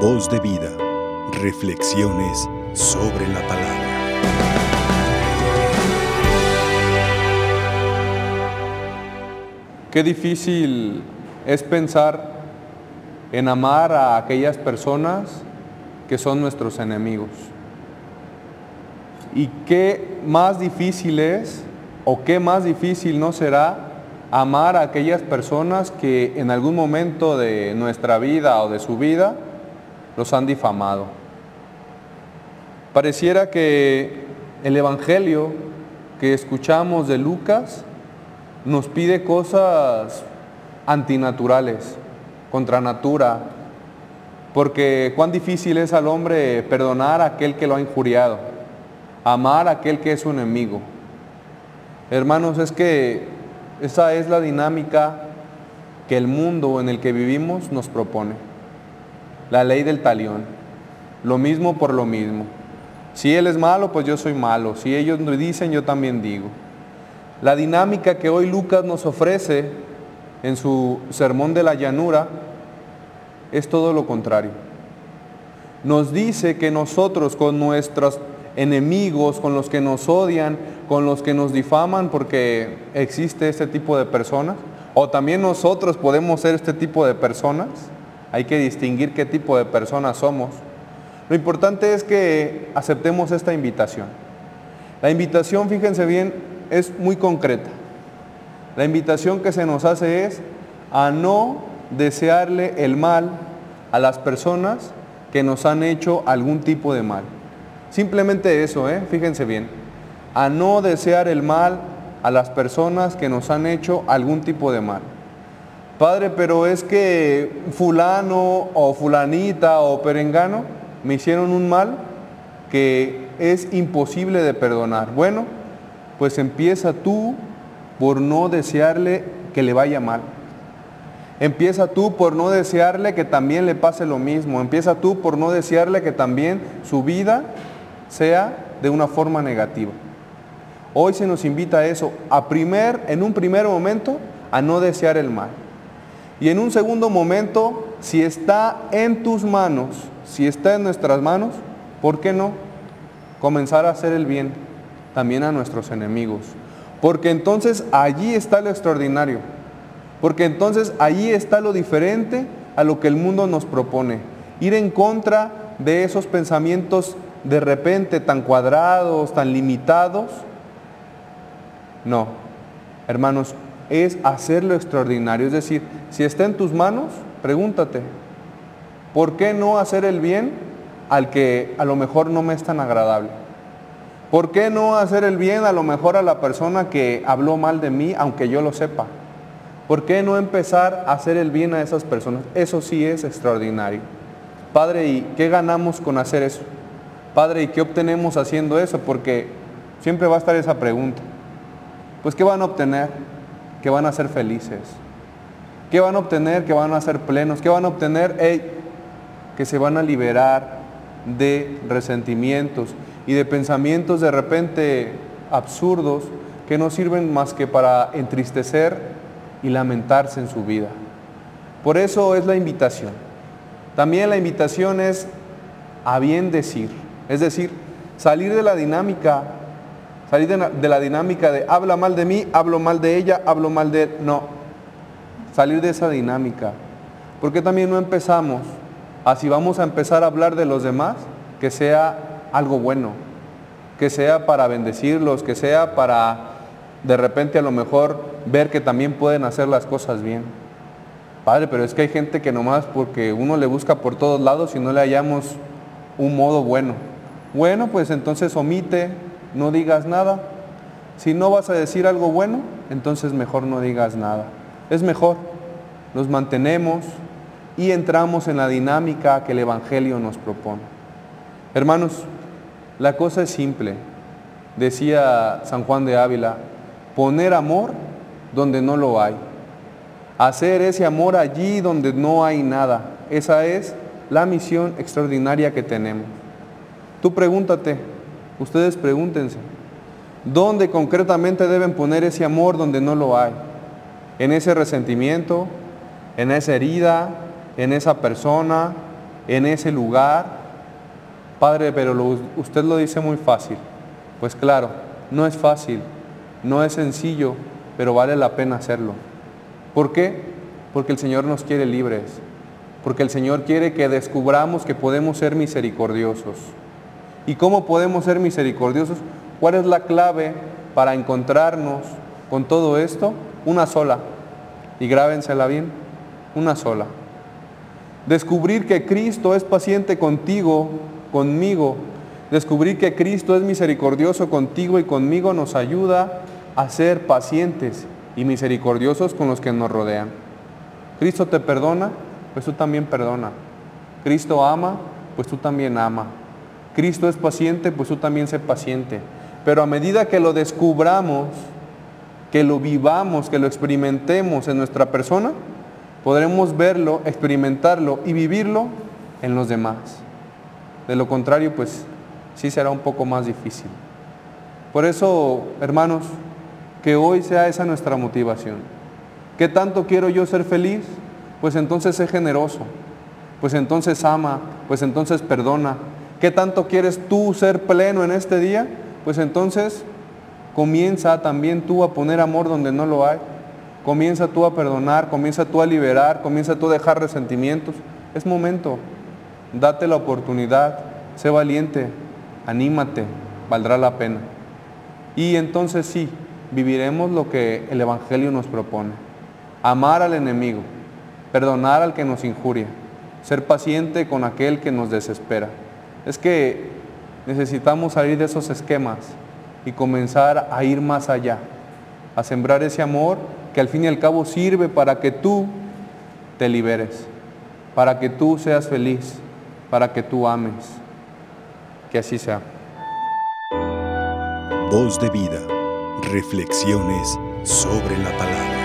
Voz de vida. Reflexiones sobre la palabra. Qué difícil es pensar en amar a aquellas personas que son nuestros enemigos. Y qué más difícil es, o qué más difícil no será, amar a aquellas personas que en algún momento de nuestra vida o de su vida los han difamado. Pareciera que el Evangelio que escuchamos de Lucas nos pide cosas antinaturales, contra natura, porque cuán difícil es al hombre perdonar a aquel que lo ha injuriado, amar a aquel que es su enemigo. Hermanos, es que esa es la dinámica que el mundo en el que vivimos nos propone. La ley del talión. Lo mismo por lo mismo. Si él es malo, pues yo soy malo. Si ellos dicen, yo también digo. La dinámica que hoy Lucas nos ofrece en su sermón de la llanura es todo lo contrario. Nos dice que nosotros con nuestros enemigos, con los que nos odian, con los que nos difaman porque existe este tipo de personas, o también nosotros podemos ser este tipo de personas, hay que distinguir qué tipo de personas somos. Lo importante es que aceptemos esta invitación. La invitación, fíjense bien, es muy concreta. La invitación que se nos hace es a no desearle el mal a las personas que nos han hecho algún tipo de mal. Simplemente eso, ¿eh? fíjense bien, a no desear el mal a las personas que nos han hecho algún tipo de mal. Padre, pero es que fulano o fulanita o perengano me hicieron un mal que es imposible de perdonar. Bueno, pues empieza tú por no desearle que le vaya mal. Empieza tú por no desearle que también le pase lo mismo. Empieza tú por no desearle que también su vida sea de una forma negativa. Hoy se nos invita a eso, a primer, en un primer momento, a no desear el mal. Y en un segundo momento, si está en tus manos, si está en nuestras manos, ¿por qué no comenzar a hacer el bien también a nuestros enemigos? Porque entonces allí está lo extraordinario. Porque entonces allí está lo diferente a lo que el mundo nos propone. Ir en contra de esos pensamientos de repente tan cuadrados, tan limitados. No, hermanos, es hacer lo extraordinario. Es decir, si está en tus manos, pregúntate, ¿por qué no hacer el bien al que a lo mejor no me es tan agradable? ¿Por qué no hacer el bien a lo mejor a la persona que habló mal de mí, aunque yo lo sepa? ¿Por qué no empezar a hacer el bien a esas personas? Eso sí es extraordinario. Padre, ¿y qué ganamos con hacer eso? Padre, ¿y qué obtenemos haciendo eso? Porque siempre va a estar esa pregunta. Pues, ¿qué van a obtener? Que van a ser felices. ¿Qué van a obtener? Que van a ser plenos. ¿Qué van a obtener? que se van a liberar de resentimientos y de pensamientos de repente absurdos que no sirven más que para entristecer y lamentarse en su vida. Por eso es la invitación. También la invitación es a bien decir, es decir, salir de la dinámica, salir de la, dinámica de habla mal de mí, hablo mal de ella, hablo mal de él. No, salir de esa dinámica. Porque también no empezamos, así vamos a empezar a hablar de los demás, que sea algo bueno, que sea para bendecirlos, que sea para de repente a lo mejor ver que también pueden hacer las cosas bien. Padre, pero es que hay gente que nomás porque uno le busca por todos lados y no le hallamos un modo bueno. Bueno, pues entonces omite, no digas nada. Si no vas a decir algo bueno, entonces mejor no digas nada. Es mejor, nos mantenemos y entramos en la dinámica que el Evangelio nos propone. Hermanos, la cosa es simple. Decía San Juan de Ávila, poner amor donde no lo hay. Hacer ese amor allí donde no hay nada. Esa es la misión extraordinaria que tenemos. Tú pregúntate, ustedes pregúntense, ¿dónde concretamente deben poner ese amor donde no lo hay? ¿En ese resentimiento? ¿En esa herida? ¿En esa persona? en ese lugar. Padre, pero usted lo dice muy fácil. Pues claro, no es fácil, no es sencillo, pero vale la pena hacerlo. ¿Por qué? Porque el Señor nos quiere libres, porque el Señor quiere que descubramos que podemos ser misericordiosos. ¿Y cómo podemos ser misericordiosos? ¿Cuál es la clave para encontrarnos con todo esto? Una sola. Y grábensela bien, una sola. Descubrir que Cristo es paciente contigo, conmigo. Descubrir que Cristo es misericordioso contigo y conmigo nos ayuda a ser pacientes y misericordiosos con los que nos rodean. Cristo te perdona, pues tú también perdona. Cristo ama, pues tú también ama. Cristo es paciente, pues tú también sé paciente. Pero a medida que lo descubramos, que lo vivamos, que lo experimentemos en nuestra persona, podremos verlo, experimentarlo y vivirlo en los demás. De lo contrario, pues sí será un poco más difícil. Por eso, hermanos, que hoy sea esa nuestra motivación. ¿Qué tanto quiero yo ser feliz? Pues entonces sé generoso, pues entonces ama, pues entonces perdona, ¿Qué tanto quieres tú ser pleno en este día? Pues entonces comienza también tú a poner amor donde no lo hay. Comienza tú a perdonar, comienza tú a liberar, comienza tú a dejar resentimientos. Es momento. Date la oportunidad, sé valiente, anímate, valdrá la pena. Y entonces sí, viviremos lo que el Evangelio nos propone. Amar al enemigo, perdonar al que nos injuria, ser paciente con aquel que nos desespera es que necesitamos salir de esos esquemas y comenzar a ir más allá, a sembrar ese amor que al fin y al cabo sirve para que tú te liberes, para que tú seas feliz, para que tú ames. Que así sea. Voz de vida, reflexiones sobre la palabra.